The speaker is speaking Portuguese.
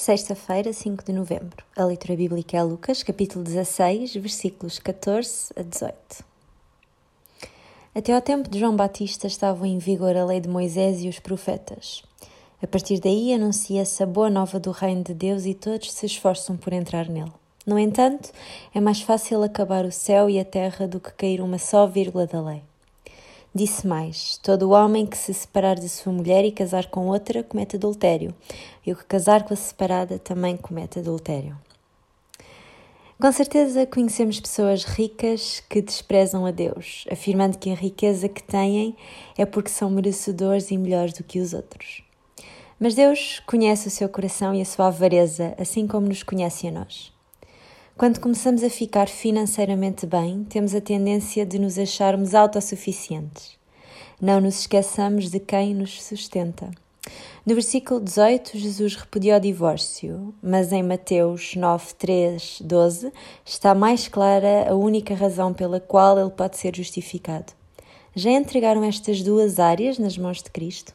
Sexta-feira, 5 de novembro. A leitura bíblica é Lucas, capítulo 16, versículos 14 a 18. Até ao tempo de João Batista estavam em vigor a lei de Moisés e os profetas. A partir daí anuncia-se a boa nova do reino de Deus e todos se esforçam por entrar nele. No entanto, é mais fácil acabar o céu e a terra do que cair uma só vírgula da lei. Disse mais: Todo homem que se separar de sua mulher e casar com outra comete adultério, e o que casar com a separada também comete adultério. Com certeza conhecemos pessoas ricas que desprezam a Deus, afirmando que a riqueza que têm é porque são merecedores e melhores do que os outros. Mas Deus conhece o seu coração e a sua avareza, assim como nos conhece a nós. Quando começamos a ficar financeiramente bem, temos a tendência de nos acharmos autossuficientes. Não nos esqueçamos de quem nos sustenta. No versículo 18, Jesus repudiou o divórcio, mas em Mateus 9, 3, 12 está mais clara a única razão pela qual ele pode ser justificado. Já entregaram estas duas áreas nas mãos de Cristo?